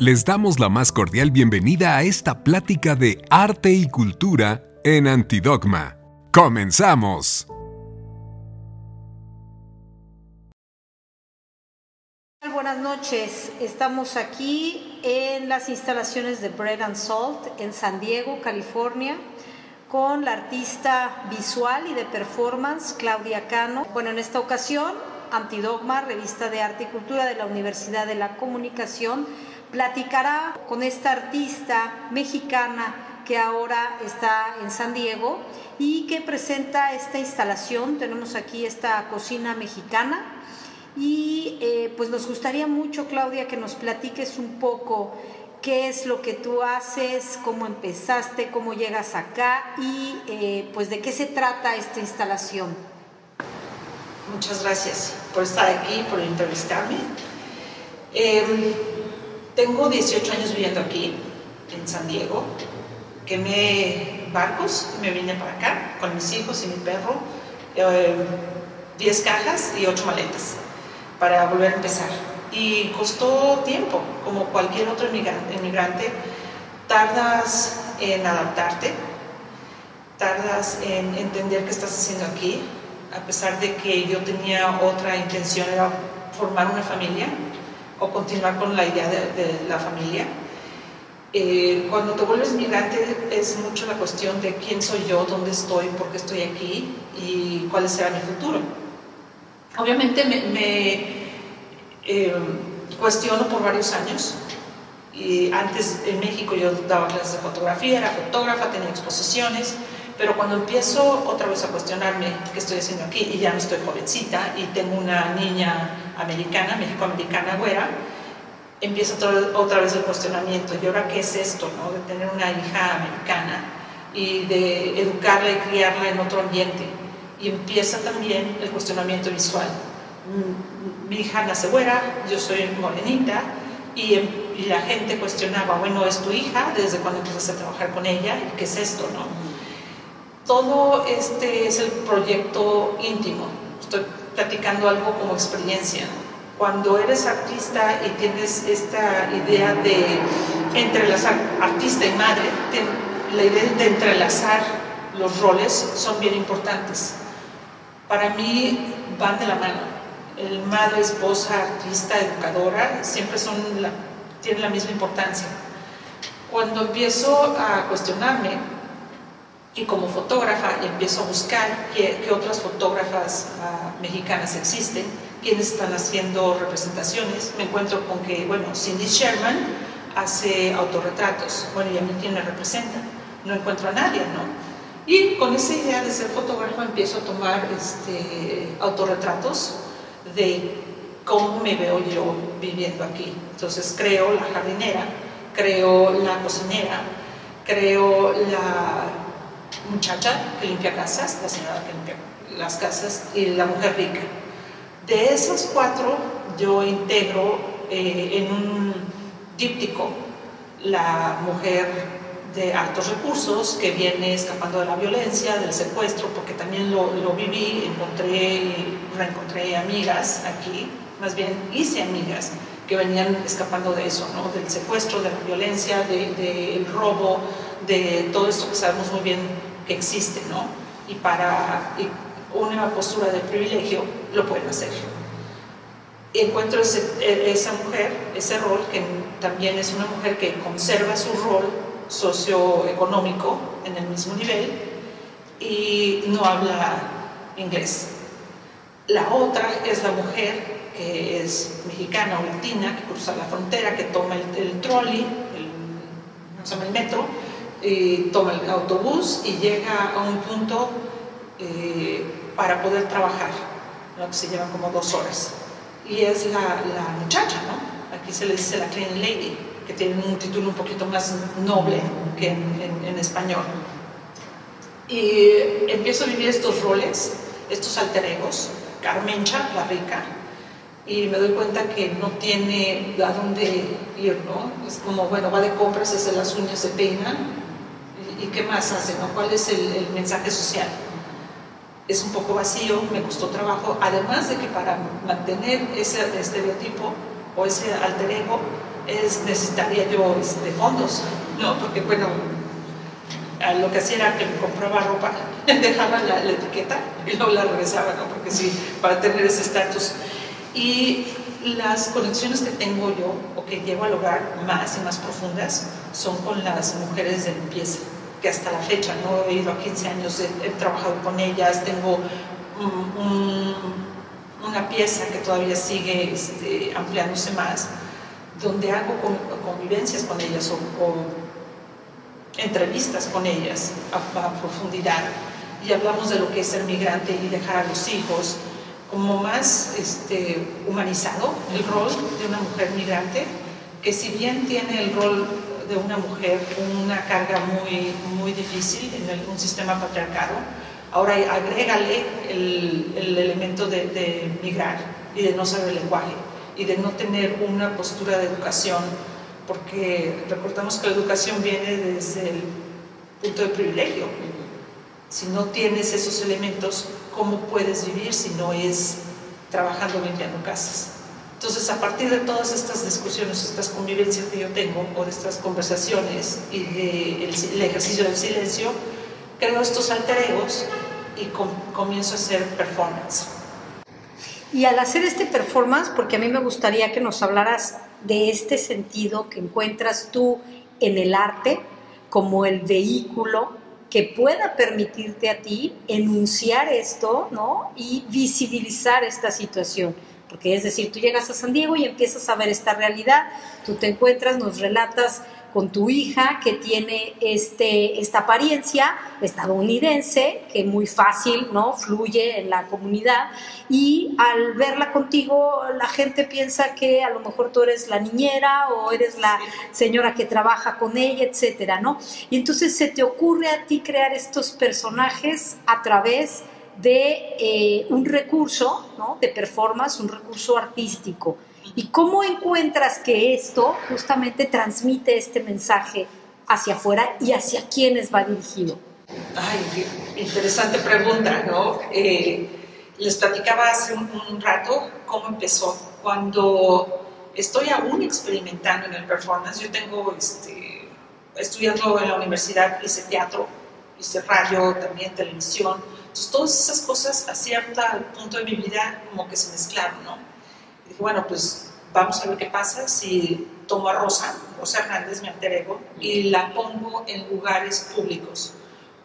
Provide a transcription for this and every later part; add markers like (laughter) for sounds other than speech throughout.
Les damos la más cordial bienvenida a esta plática de arte y cultura en Antidogma. ¡Comenzamos! Buenas noches, estamos aquí en las instalaciones de Bread and Salt en San Diego, California con la artista visual y de performance Claudia Cano. Bueno, en esta ocasión, Antidogma, revista de arte y cultura de la Universidad de la Comunicación, platicará con esta artista mexicana que ahora está en San Diego y que presenta esta instalación. Tenemos aquí esta cocina mexicana y eh, pues nos gustaría mucho, Claudia, que nos platiques un poco qué es lo que tú haces, cómo empezaste, cómo llegas acá y eh, pues de qué se trata esta instalación. Muchas gracias por estar aquí, por entrevistarme. Em, tengo 18 años viviendo aquí, en San Diego. Quemé barcos y me vine para acá con mis hijos y mi perro. 10 em, cajas y 8 maletas para volver a empezar y costó tiempo, como cualquier otro inmigrante, tardas en adaptarte, tardas en entender qué estás haciendo aquí, a pesar de que yo tenía otra intención, era formar una familia o continuar con la idea de, la familia. Eh, cuando te vuelves migrante es mucho la cuestión de quién soy yo, dónde estoy, por qué estoy aquí y cuál será mi futuro. Obviamente me eh, cuestiono por varios años. Y antes en México yo daba clases de fotografía, era fotógrafa, tenía exposiciones, pero cuando empiezo otra vez a cuestionarme qué estoy haciendo aquí, y ya no estoy jovencita, y tengo una niña americana, mexicoamericana, güera, empieza otra vez el cuestionamiento, ¿y ahora qué es esto, no? de tener una hija americana y de educarla y criarla en otro ambiente? Y empieza también el cuestionamiento visual mi hija nace güera, yo soy morenita, y, la gente cuestionaba, bueno, ¿es tu hija? ¿Desde cuándo empezaste a trabajar con ella? ¿Y qué es esto? No? Todo este es el proyecto íntimo. Estoy platicando algo como experiencia. Cuando eres artista y tienes esta idea de entrelazar artista y madre, la idea de entrelazar los roles son bien importantes. Para mí van de la mano el madre, esposa, artista, educadora, siempre son tienen la misma importancia. Cuando empiezo a cuestionarme, y como fotógrafa empiezo a buscar qué, otras fotógrafas ah, mexicanas existen, quiénes están haciendo representaciones, me encuentro con que, bueno, Cindy Sherman hace autorretratos, bueno, y a mí quién me representa, no encuentro a nadie, ¿no? Y con esa idea de ser fotógrafa empiezo a tomar este, autorretratos de cómo me veo yo viviendo aquí. Entonces creo la jardinera, creo la cocinera, creo la muchacha que limpia casas, la señora que limpia las casas y la mujer rica. De esos cuatro yo integro eh, en un díptico la mujer de altos recursos que viene escapando de la violencia, del secuestro, porque también lo, lo viví, encontré, reencontré amigas aquí, más bien hice amigas que venían escapando de eso, ¿no? del secuestro, de la violencia, del de, robo, de todo esto que sabemos muy bien que existe, ¿no? y para una postura de privilegio lo pueden hacer. Encuentro ese, esa mujer, ese rol, que también es una mujer que conserva su rol socioeconómico en el mismo nivel y no habla inglés. La otra es la mujer que es mexicana o latina, que cruza la frontera, que toma el, trolley, el, el metro, toma el autobús y llega a un punto eh, para poder trabajar, lo que se llevan como dos horas. Y es la, la muchacha, ¿no? Aquí se le dice la clean lady que tienen un título un poquito más noble que en, español. Y empiezo a vivir estos roles, estos alter egos, Carmencha, la rica, y me doy cuenta que no tiene a dónde ir, ¿no? Es como, bueno, va de compras, hace las uñas, se peina, ¿y, qué más hace, no? ¿Cuál es el, mensaje social? Es un poco vacío, me costó trabajo, además de que para mantener ese estereotipo o ese alter ego, es, necesitaría yo este, fondos, ¿no? Porque, bueno, lo que hacía era que me compraba ropa, (laughs) dejaba la, etiqueta y luego la regresaba, ¿no? Porque sí, para tener ese estatus. Y las conexiones que tengo yo o que llevo al hogar más y más profundas son con las mujeres de limpieza, que hasta la fecha, ¿no? He ido a 15 años, he, trabajado con ellas, tengo una pieza que todavía sigue este, ampliándose más, donde hago convivencias con ellas o, entrevistas con ellas a, profundidad y hablamos de lo que es ser migrante y dejar a los hijos como más este, humanizado el rol de una mujer migrante, que si bien tiene el rol de una mujer una carga muy, muy difícil en un sistema patriarcado, ahora agrégale el, el elemento de, de migrar y de no saber el lenguaje y de no tener una postura de educación porque recordamos que la educación viene desde el punto de privilegio. Si no tienes esos elementos, ¿cómo puedes vivir si no es trabajando limpiando casas? Entonces, a partir de todas estas discusiones, estas convivencias que yo tengo, o de estas conversaciones y el, ejercicio del silencio, creo estos alter egos y comienzo a hacer performance. Y al hacer este performance, porque a mí me gustaría que nos hablaras de este sentido que encuentras tú en el arte como el vehículo que pueda permitirte a ti enunciar esto, ¿no? Y visibilizar esta situación. Porque es decir, tú llegas a San Diego y empiezas a ver esta realidad, tú te encuentras, nos relatas con tu hija que tiene este, esta apariencia estadounidense, que muy fácil ¿no? fluye en la comunidad, y al verla contigo la gente piensa que a lo mejor tú eres la niñera o eres la señora que trabaja con ella, etcétera, ¿no? Y entonces se te ocurre a ti crear estos personajes a través de eh, un recurso ¿no? de performance, un recurso artístico. ¿Y cómo encuentras que esto justamente transmite este mensaje hacia afuera y hacia quiénes va dirigido? Ay, qué interesante pregunta, ¿no? Eh, les platicaba hace un, rato cómo empezó. Cuando estoy aún experimentando en el performance, yo tengo, este, estudiando en la universidad, hice teatro, hice radio, también televisión. Entonces, todas esas cosas a cierto punto de mi vida como que se mezclaron, ¿no? Y dije, bueno, pues vamos a ver qué pasa si tomo a Rosa, Rosa Hernández, mi alter ego, y la pongo en lugares públicos,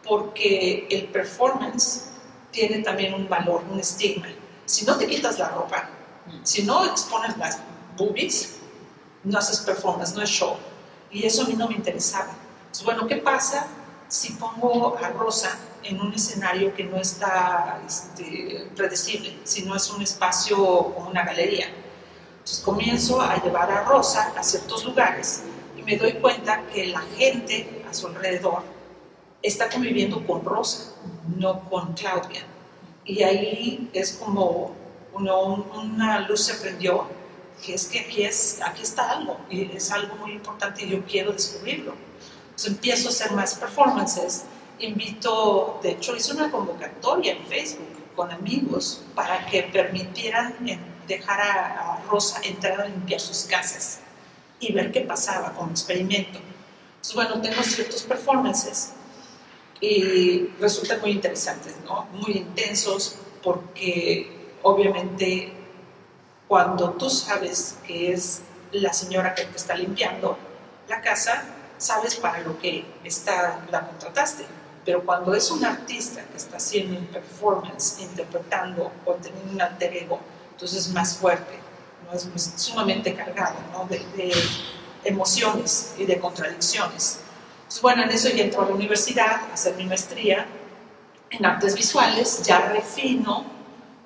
porque el performance tiene también un valor, un estigma. Si no te quitas la ropa, si no expones las boobies, no haces performance, no es show. Y eso a mí no me interesaba. Entonces, bueno, ¿qué pasa si pongo a Rosa en un escenario que no está este, predecible, si no es un espacio como una galería? Entonces comienzo a llevar a Rosa a ciertos lugares y me doy cuenta que la gente a su alrededor está conviviendo con Rosa, no con Claudia. Y ahí es como una luz se prendió, que es que aquí está algo, y es algo muy importante y yo quiero descubrirlo. Entonces empiezo a hacer más performances, invito, de hecho hice una convocatoria en Facebook con amigos para que permitieran dejar a, Rosa entrar a limpiar sus casas y ver qué pasaba como experimento. Entonces, bueno, tengo ciertos performances y resultan muy interesantes, ¿no? Muy intensos porque obviamente cuando tú sabes que es la señora que te está limpiando la casa, sabes para lo que está, la contrataste. Pero cuando es un artista que está haciendo un performance, interpretando o teniendo un alter ego, entonces es más fuerte, ¿no? es, sumamente cargado ¿no? de, emociones y de contradicciones. Entonces, bueno, en eso ya entro a la universidad a hacer mi maestría en artes visuales, ya refino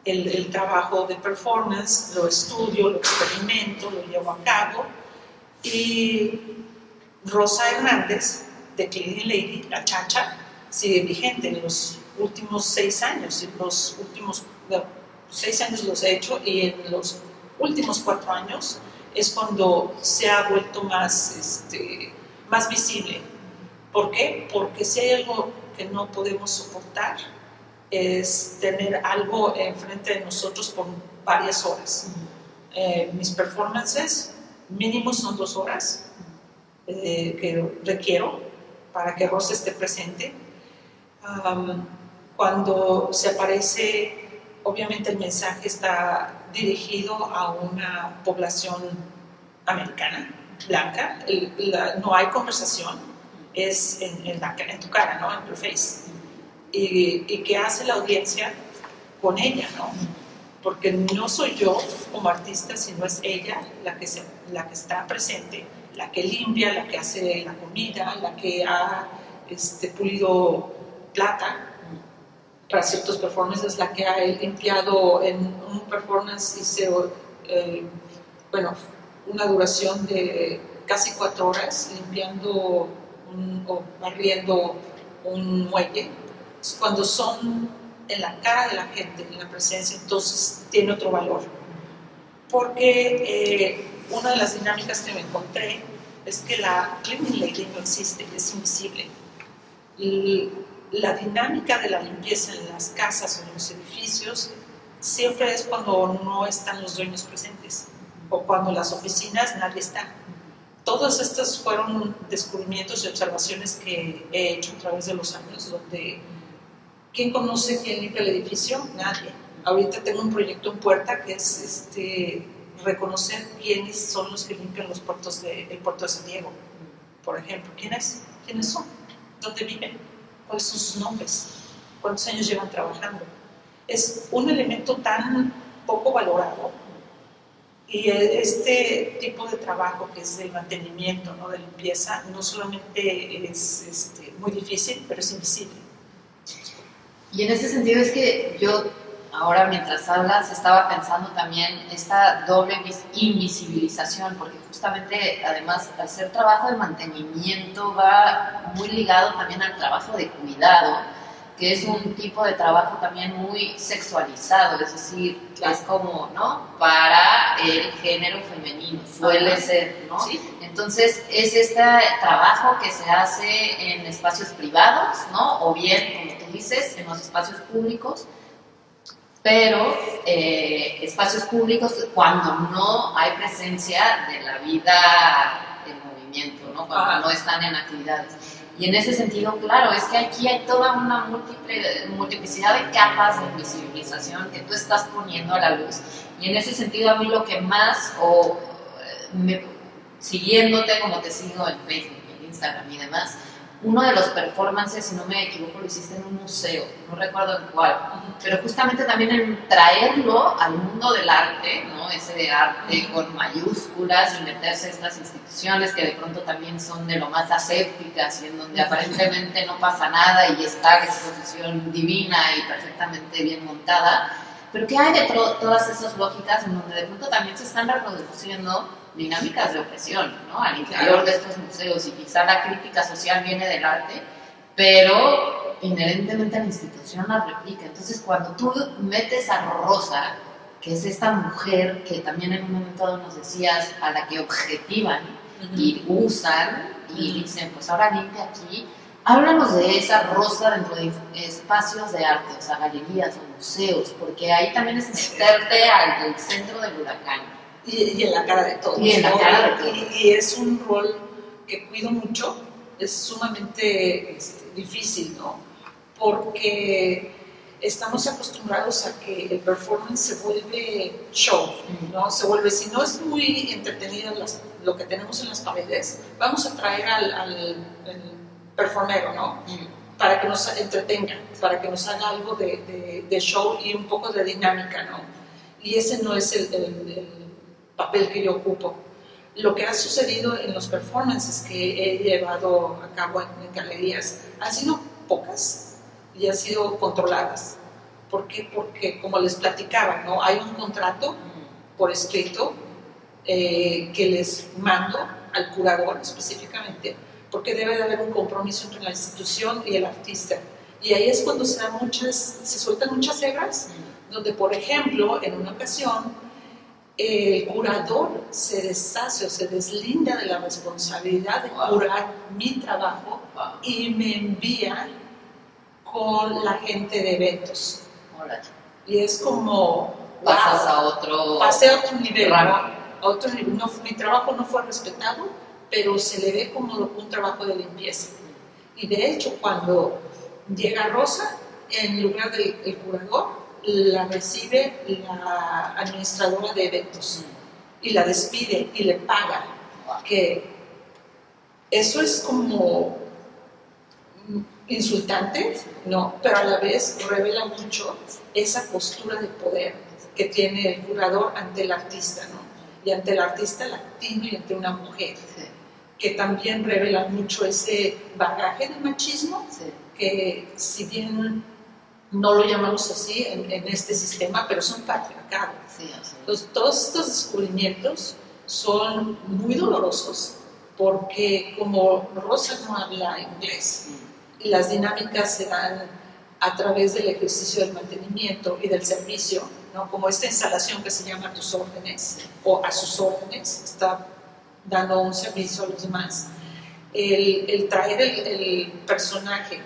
el, el, trabajo de performance, lo estudio, lo experimento, lo llevo a cabo. Y Rosa Hernández, de Cleaning Lady, la chacha, sigue vigente en los últimos seis años, en los últimos seis años los he hecho y en los últimos cuatro años es cuando se ha vuelto más, este, más visible. ¿Por qué? Porque si hay algo que no podemos soportar es tener algo enfrente de nosotros por varias horas. Eh, mis performances mínimo son dos horas eh, que requiero para que Rosa esté presente. cuando se aparece, obviamente el mensaje está dirigido a una población americana, blanca, no hay conversación, es en, en, tu cara, ¿no? en tu face. Y, y qué hace la audiencia con ella, ¿no? Porque no soy yo como artista, sino es ella la que, se, la que está presente, la que limpia, la que hace la comida, la que ha este, pulido plata para ciertos performances, la que ha limpiado en un performance, hice, eh, bueno, una duración de casi cuatro horas limpiando o barriendo un muelle. Cuando son en la cara de la gente, en la presencia, entonces tiene otro valor. Porque eh, una de las dinámicas que me encontré es que la cleaning lady no existe, es invisible. La dinámica de la limpieza en las casas o en los edificios siempre es cuando no están los dueños presentes o cuando las oficinas nadie está. Todos estos fueron descubrimientos y observaciones que he hecho a través de los años, donde ¿quién conoce quién limpia el edificio? Nadie. Ahorita tengo un proyecto en puerta que es este, reconocer quiénes son los que limpian los puertos de, el puerto de San Diego, por ejemplo. ¿Quiénes? ¿Quiénes son? ¿Dónde viven? ¿Cuáles son sus nombres? ¿Cuántos años llevan trabajando? Es un elemento tan poco valorado y este tipo de trabajo que es de mantenimiento, ¿no? de limpieza, no solamente es este, muy difícil, pero es invisible. Y en ese sentido es que yo ahora mientras hablas estaba pensando también esta doble invisibilización, porque justamente además hacer trabajo de mantenimiento va muy ligado también al trabajo de cuidado que es un tipo de trabajo también muy sexualizado, es decir, es como, ¿no? Para el género femenino, suele ser, ¿no? Entonces, es este trabajo que se hace en espacios privados, ¿no? O bien, como tú dices, en los espacios públicos, pero eh, espacios públicos cuando no hay presencia de la vida en movimiento, ¿no? Cuando no están en actividades. Y en ese sentido, claro, es que aquí hay toda una multiplicidad de capas de visibilización que tú estás poniendo a la luz. Y en ese sentido, a mí lo que más, o me, siguiéndote como te sigo en Facebook, en Instagram y demás, uno de los performances, si no me equivoco, lo hiciste en un museo, no recuerdo en cuál, pero justamente también en traerlo al mundo del arte, ¿no? ese de arte con mayúsculas y meterse estas instituciones que de pronto también son de lo más asépticas y en donde aparentemente no pasa nada y está exposición divina y perfectamente bien montada, pero que hay de todas esas lógicas en donde de pronto también se están reproduciendo dinámicas de opresión ¿no? al interior de estos museos y quizá la crítica social viene del arte, pero inherentemente la institución la replica. Entonces cuando tú metes a Rosa, que es esta mujer que también en un momento dado nos decías a la que objetivan y usan y dicen, pues ahora limpia aquí, háblanos de esa Rosa dentro de espacios de arte, o sea, galerías o museos, porque ahí también es meterte al centro del huracán y, en la cara de todos. Y en la cara de todos. Y, es un rol que cuido mucho, es sumamente este, difícil, ¿no? Porque estamos acostumbrados a que el performance se vuelve show, ¿no? Se vuelve, si no es muy entretenido lo que tenemos en las paredes, vamos a traer al, al, performero, ¿no? Para que nos entretenga, para que nos haga algo de, de, show y un poco de dinámica, ¿no? Y ese no es el, el papel que yo ocupo. Lo que ha sucedido en los performances que he llevado a cabo en, galerías han sido pocas y han sido controladas. ¿Por qué? Porque, como les platicaba, ¿no? hay un contrato por escrito eh, que les mando al curador específicamente, porque debe de haber un compromiso entre la institución y el artista. Y ahí es cuando se, dan muchas, se sueltan muchas hebras, donde, por ejemplo, en una ocasión el curador se deshace o se deslinda de la responsabilidad de curar mi trabajo y me envía con la gente de eventos. Y es como, pasas a otro pasé a otro nivel, rango. ¿no? A otro nivel. No, mi trabajo no fue respetado, pero se le ve como un trabajo de limpieza. Y de hecho, cuando llega Rosa, en lugar del el curador, la recibe la administradora de eventos y la despide y le paga. Que eso es como insultante, ¿no? Pero a la vez revela mucho esa postura de poder que tiene el curador ante el artista, ¿no? Y ante el artista latino y ante una mujer, Sí, que también revela mucho ese bagaje de machismo sí. que si bien no lo llamamos así en, en este sistema, pero son patriarcado. Sí. Entonces, todos estos descubrimientos son muy dolorosos porque como Rosa no habla inglés y las dinámicas se dan a través del ejercicio del mantenimiento y del servicio, ¿no? como esta instalación que se llama a tus órdenes o a sus órdenes, está dando un servicio a los demás, el, el traer el, el personaje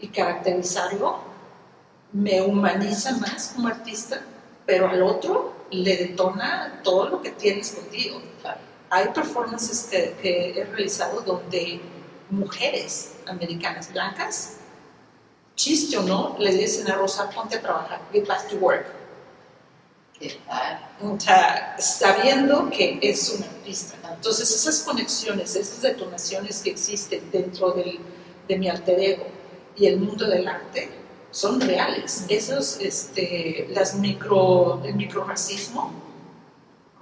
y caracterizarlo me humaniza más como artista, pero al otro le detona todo lo que tiene escondido. Hay performances que, que he realizado donde mujeres americanas blancas, chiste o no, le dicen a Rosa, ponte a trabajar, get back to work. O sea, sabiendo que es un artista. Entonces esas conexiones, esas detonaciones que existen dentro del, de mi alter ego y el mundo del arte son reales. Esos, este, las micro, el microracismo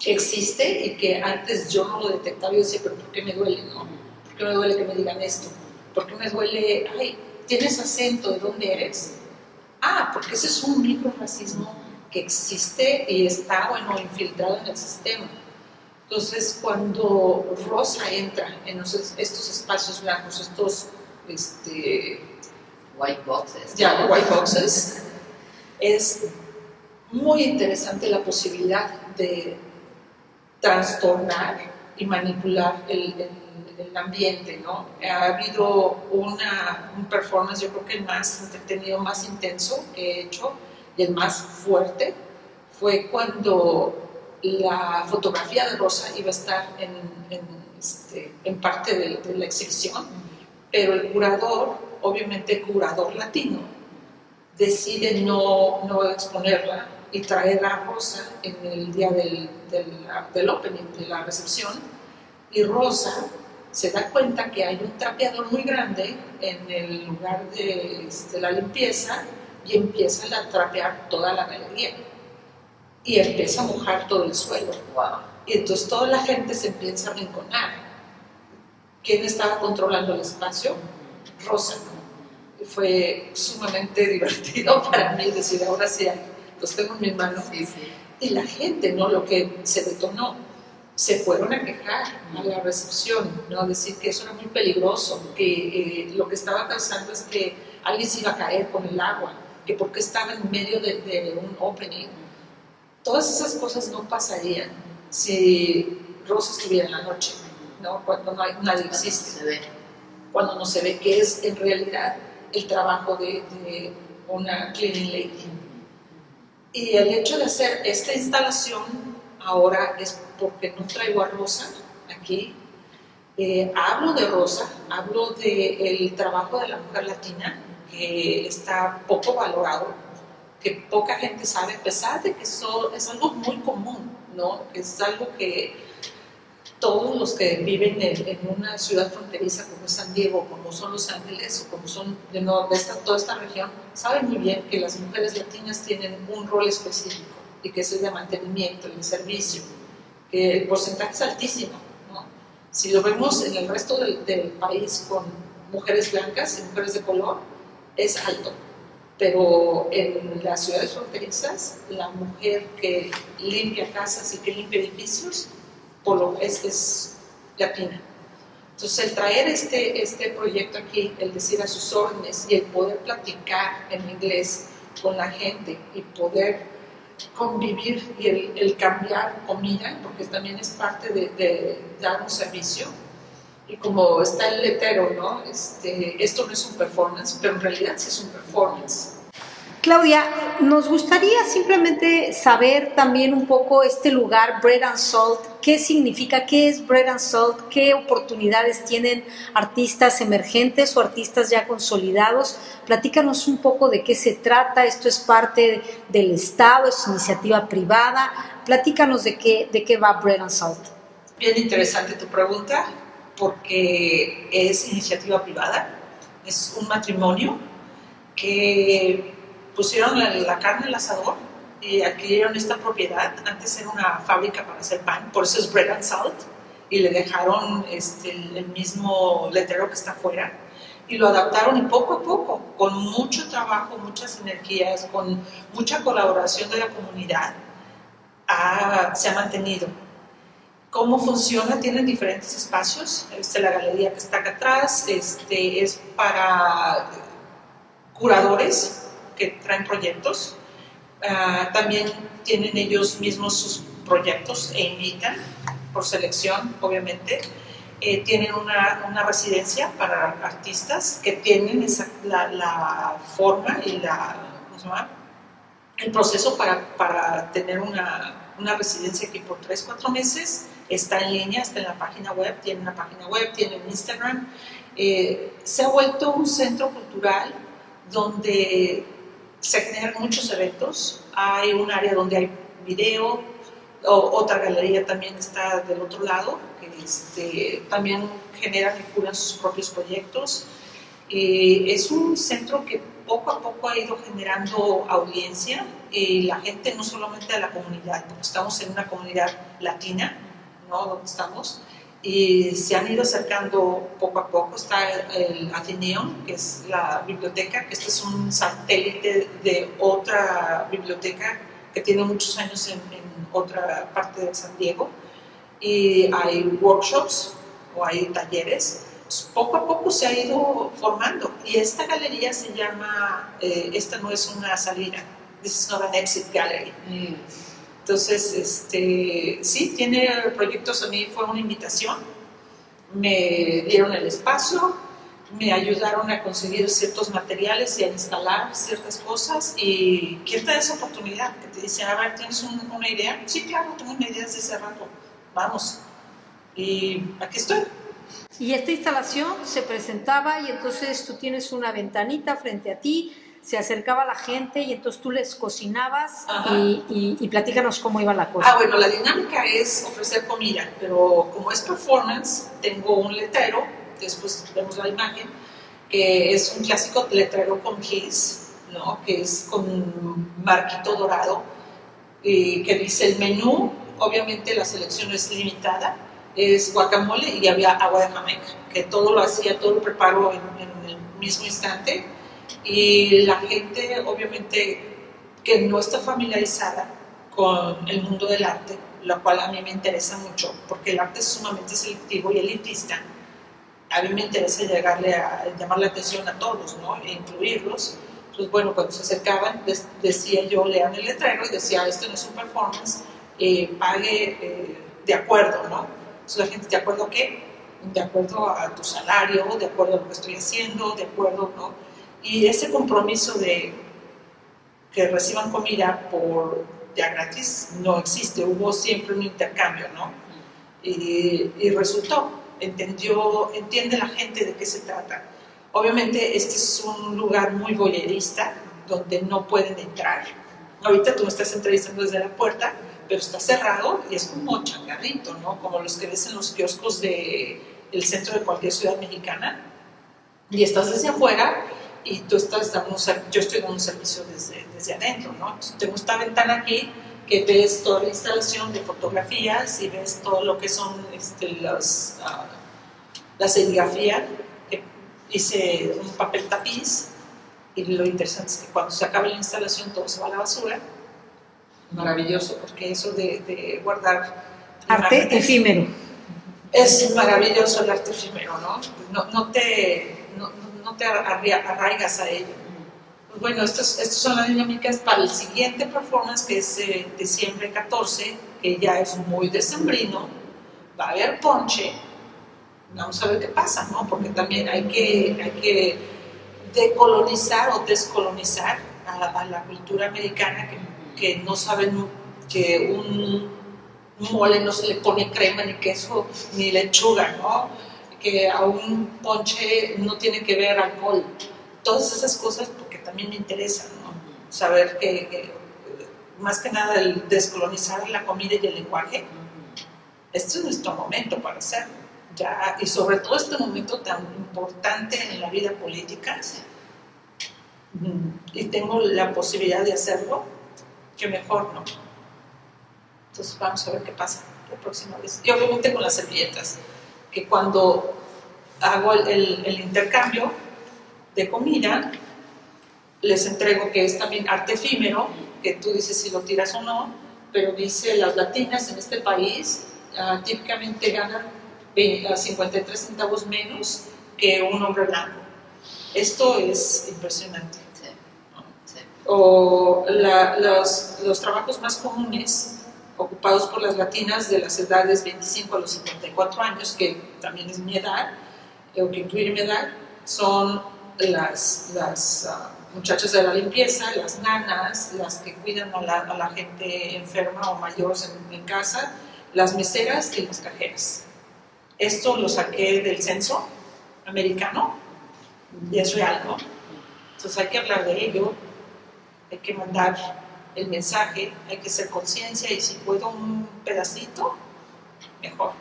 existe y que antes yo no lo detectaba. Yo decía, pero ¿por qué me duele? No? ¿Por qué me duele que me digan esto? ¿Por qué me duele? Ay, ¿tienes acento? ¿De dónde eres? Ah, porque ese es un microracismo que existe y está, bueno, infiltrado en el sistema. Entonces, cuando Rosa entra en estos espacios blancos, estos, este, White boxes. ya, white boxes, es muy interesante la posibilidad de trastornar y manipular el, el- el ambiente, ¿no? Ha habido una, un performance, yo creo que el más entretenido, más intenso que he hecho y el más fuerte fue cuando la fotografía de Rosa iba a estar en, en, este, en parte de, de la exhibición, pero el curador, obviamente curador latino, decide no, no exponerla y traer a Rosa en el día del, del, del opening, de la recepción, y Rosa se da cuenta que hay un trapeador muy grande en el lugar de, este, la limpieza y empieza a trapear toda la galería y empieza a mojar todo el suelo. Wow. Y entonces toda la gente se empieza a rinconar. ¿Quién estaba controlando el espacio? Rosa. Fue sumamente (laughs) divertido para mí decir, ahora sí, los tengo en. Sí, sí. Y la gente, ¿no? Lo que se detonó, se fueron a quejar a la recepción, ¿no? Decir que eso era muy peligroso, que eh, lo que estaba causando es que alguien se iba a caer con el agua, que porque estaba en medio de, de un opening. Todas esas cosas no pasarían si Rosa estuviera en la noche, ¿no? Cuando no hay, nadie existe cuando no se ve que es en realidad el trabajo de, de una cleaning lady. Y el hecho de hacer esta instalación ahora es porque no traigo a Rosa aquí. Eh, hablo de Rosa, hablo del trabajo de la mujer latina, que está poco valorado, que poca gente sabe, a pesar de que eso es algo muy común, ¿no? Es algo que todos los que viven en, en una ciudad fronteriza como es San Diego, como son Los Ángeles o como son de, no- de esta, toda esta región, saben muy bien que las mujeres latinas tienen un rol específico y que es el de mantenimiento, el servicio, que el porcentaje es altísimo. ¿no? Si lo vemos en el resto del, del país con mujeres blancas y mujeres de color, es alto. Pero en las ciudades fronterizas, la mujer que limpia casas y que limpia edificios es, es latina. Entonces, el traer este, este proyecto aquí, el decir a sus órdenes y el poder platicar en inglés con la gente y poder convivir y el, el cambiar comida, porque también es parte de, de dar un servicio. Y como está el letrero, ¿no? Este, esto no es un performance, pero en realidad sí es un performance. Claudia, nos gustaría simplemente saber también un poco este lugar, Bread and Salt, qué significa, qué es Bread and Salt, qué oportunidades tienen artistas emergentes o artistas ya consolidados. Platícanos un poco de qué se trata, esto es parte del Estado, es iniciativa privada. Platícanos de qué, de qué va Bread and Salt. Bien interesante tu pregunta, porque es iniciativa privada, es un matrimonio que pusieron la, carne al asador y adquirieron esta propiedad. Antes era una fábrica para hacer pan, por eso es Bread and Salt, y le dejaron este, el mismo letrero que está afuera. Y lo adaptaron y poco a poco, con mucho trabajo, muchas energías, con mucha colaboración de la comunidad, se ha mantenido. ¿Cómo funciona? Tienen diferentes espacios. Este, la galería que está acá atrás este, es para curadores que traen proyectos. Ah, también tienen ellos mismos sus proyectos e invitan por selección, obviamente. Eh, tienen una, una, residencia para artistas que tienen esa, la, la, forma y la, el proceso para, para tener una, una, residencia aquí por 3, 4 meses. Está en línea, está en la página web, tiene una página web, tiene Instagram. Eh, se ha vuelto un centro cultural donde se generan muchos eventos. Hay un área donde hay video, otra galería también está del otro lado, que este, también generan y curan sus propios proyectos. es un centro que poco a poco ha ido generando audiencia y la gente, no solamente de la comunidad, porque estamos en una comunidad latina, ¿no? Donde estamos, y se han ido acercando poco a poco. Está el Atheneum, que es la biblioteca, que este es un satélite de otra biblioteca que tiene muchos años en, otra parte de San Diego. Y hay workshops o hay talleres. Pues, poco a poco se ha ido formando. Y esta galería se llama, eh, esta no es una salida, this is not an exit gallery. Mm. Entonces, este, sí, tiene proyectos, a mí fue una invitación, me dieron el espacio, me ayudaron a conseguir ciertos materiales y a instalar ciertas cosas y ¿quién te da esa oportunidad? Que te dice, a ver, ¿tienes una idea? Sí, claro, tengo una idea desde hace rato, vamos. Y aquí estoy. Y esta instalación se presentaba y entonces tú tienes una ventanita frente a ti, se acercaba la gente y entonces tú les cocinabas y, y, platícanos cómo iba la cosa. Ah, bueno, la dinámica es ofrecer comida, pero como es performance, tengo un letrero, después vemos la imagen, que es un clásico letrero con gis, ¿no? que es con un marquito dorado, y que dice el menú, obviamente la selección es limitada, es guacamole y había agua de Jamaica, que todo lo hacía, todo lo preparo en, en el mismo instante y la gente obviamente que no está familiarizada con el mundo del arte, lo cual a mí me interesa mucho, porque el arte es sumamente selectivo y elitista. A mí me interesa llegarle a llamar la atención a todos, ¿no? E incluirlos. Entonces, bueno, cuando se acercaban, decía yo, lean el letrero y decía, esto no es un performance, eh, pague eh, de acuerdo, ¿no? Entonces la gente, ¿de acuerdo a qué? De acuerdo a tu salario, de acuerdo a lo que estoy haciendo, de acuerdo, ¿no? Y ese compromiso de que reciban comida por ya gratis no existe, hubo siempre un intercambio, ¿no? Y, resultó, entendió, entiende la gente de qué se trata. Obviamente este es un lugar muy boyerista, donde no pueden entrar. Ahorita tú me estás entrevistando desde la puerta, pero está cerrado y es como changarrito, ¿no? Como los que ves en los kioscos del el centro de cualquier ciudad mexicana. Y estás desde afuera y tú estás dando un, yo estoy dando un servicio desde, desde adentro, ¿no? tengo esta ventana aquí que ves toda la instalación de fotografías y ves todo lo que son este, las, uh, la serigrafía, que hice un papel tapiz y lo interesante es que cuando se acaba la instalación todo se va a la basura. Maravilloso, porque eso de, de guardar... Arte efímero. Es maravilloso el arte efímero, ¿no? No, no te... No, no te arraigas a ello. Pues bueno, estas, estas son las dinámicas para el siguiente performance, que es eh, diciembre 14, que ya es muy decembrino, va a haber ponche, vamos a ver qué pasa, ¿no? Porque también hay que, hay que decolonizar o descolonizar a, la cultura americana que, que, no saben que un mole no se le pone crema ni queso ni lechuga, ¿no? Que a un ponche no tiene que ver alcohol. Todas esas cosas porque también me interesan, ¿no? Saber que, más que nada el descolonizar la comida y el lenguaje, este es nuestro momento para hacerlo. Ya, y sobre todo este momento tan importante en la vida política, y tengo la posibilidad de hacerlo, que mejor no. Entonces vamos a ver qué pasa la próxima vez. Y obviamente con las servilletas, que cuando hago el, el, intercambio de comida, les entrego que es también arte efímero, que tú dices si lo tiras o no, pero dice las latinas en este país uh, típicamente ganan 53 centavos menos que un hombre blanco. Esto es impresionante o los, los, trabajos más comunes ocupados por las latinas de las edades 25 a los 54 años, que también es mi edad, edad, son las, ah, muchachas de la limpieza, las nanas, las que cuidan a la, gente enferma o mayor en, casa, las meseras y las cajeras. Esto lo saqué del censo americano y es real, ¿no? Entonces hay que hablar de ello hay que mandar el mensaje, hay que hacer conciencia y si puedo un pedacito, mejor.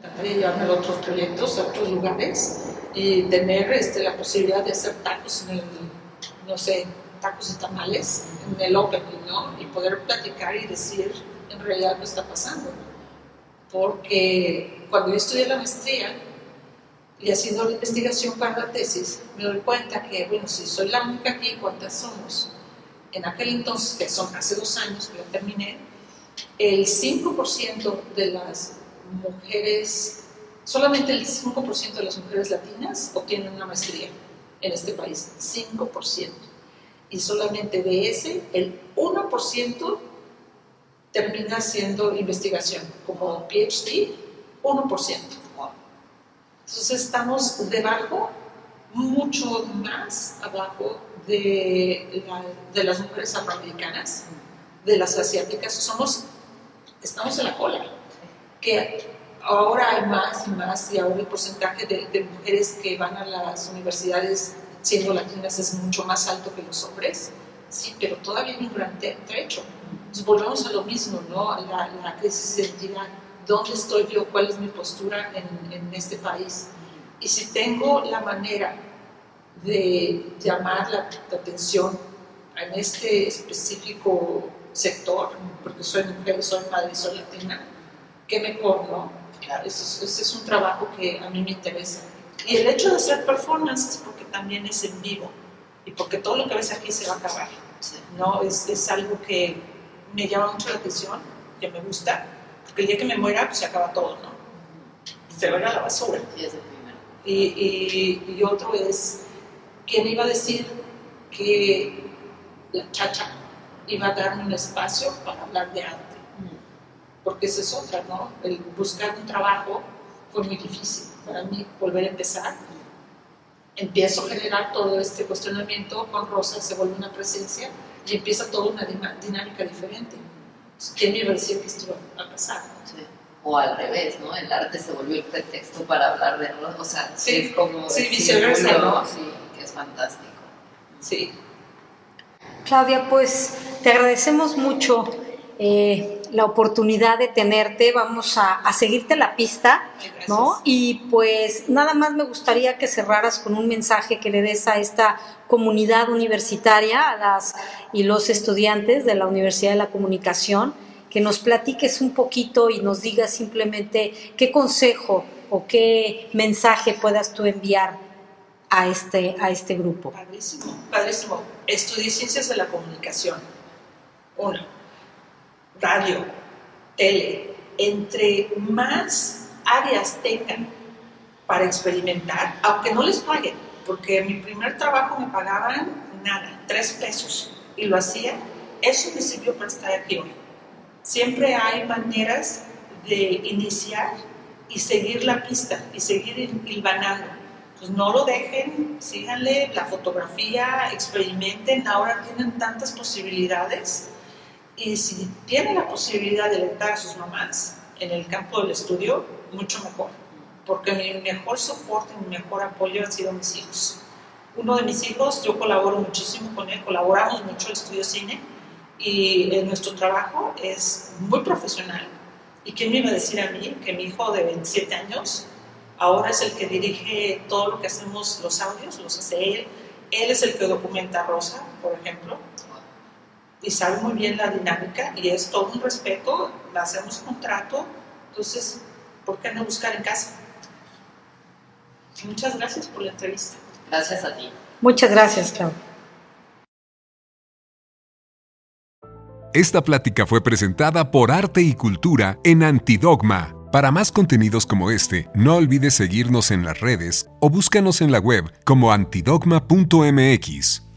Trataré de llevarme a otros proyectos, a otros lugares y tener este, la posibilidad de hacer tacos en el, no sé, tacos y tamales en el opening, ¿no? Y poder platicar y decir en realidad qué está pasando. Porque cuando yo estudié la maestría y haciendo la investigación para la tesis, me doy cuenta que, bueno, si soy la única aquí, ¿cuántas somos? en aquel entonces, que son hace dos años que yo terminé, el 5% de las mujeres, solamente el 5% de las mujeres latinas obtienen una maestría en este país, 5%. Y solamente de ese, el 1% termina haciendo investigación, como PhD, 1%. Entonces estamos debajo, mucho más abajo de, de las mujeres afroamericanas, de las asiáticas, somos, estamos en la cola. Que ahora hay más y más, y ahora el porcentaje de, mujeres que van a las universidades siendo latinas es mucho más alto que los hombres. Sí, pero todavía hay un gran trecho. Entonces volvemos a lo mismo, ¿no? La, la crisis de identidad. ¿Dónde estoy yo? ¿Cuál es mi postura en, en este país? Y si tengo la manera de llamar la, atención en este específico sector, porque soy mujer, soy madre, soy latina, qué mejor, ¿no? Claro. Ese, es un trabajo que a mí me interesa. Y el hecho de hacer performance es porque también es en vivo y porque todo lo que ves aquí se va a acabar. ¿no? Es, es, algo que me llama mucho la atención, que me gusta, porque el día que me muera pues, se acaba todo, ¿no? Se va a la basura. y, y, y otro es ¿Quién iba a decir que la chacha iba a darme un espacio para hablar de arte? Porque esa es otra, ¿no? El buscar un trabajo fue muy difícil para mí, volver a empezar. Empiezo a generar todo este cuestionamiento con Rosa, se vuelve una presencia y empieza toda una dinámica diferente. ¿Quién me iba a decir que esto iba a pasar? o al revés, ¿no? El arte se volvió el pretexto para hablar de, o sea, sí, es como sí, viceversa, ¿no? Sí fantástico. Sí. Claudia, pues te agradecemos mucho eh, la oportunidad de tenerte, vamos a, seguirte la pista, ¿no? Y pues nada más me gustaría que cerraras con un mensaje que le des a esta comunidad universitaria, a las y los estudiantes de la Universidad de la Comunicación, que nos platiques un poquito y nos digas simplemente qué consejo o qué mensaje puedas tú enviar a este, a este grupo. Padrísimo, padrísimo. Estudié ciencias de la comunicación. Uno, radio, tele. Entre más áreas tengan para experimentar, aunque no les paguen, porque mi primer trabajo me pagaban nada, tres pesos, y lo hacía, eso me sirvió para estar aquí hoy. Siempre hay maneras de iniciar y seguir la pista y seguir hilvanando Pues no lo dejen, síganle la fotografía, experimenten, ahora tienen tantas posibilidades y si tienen la posibilidad de alentar a sus mamás en el campo del estudio, mucho mejor, porque mi mejor soporte, mi mejor apoyo han sido mis hijos. Uno de mis hijos, yo colaboro muchísimo con él, colaboramos mucho en estudio cine y en nuestro trabajo es muy profesional. ¿Y quién me iba a decir a mí que mi hijo de 27 años Ahora es el que dirige todo lo que hacemos, los audios, los hace él. Él es el que documenta a Rosa, por ejemplo, y sabe muy bien la dinámica y es todo un respeto, hacemos contrato, entonces, ¿por qué no buscar en casa? Muchas gracias por la entrevista. Gracias a ti. Muchas gracias, Clau. Esta plática fue presentada por Arte y Cultura en Antidogma para más contenidos como este, no olvides seguirnos en las redes o búscanos en la web como antidogma.mx.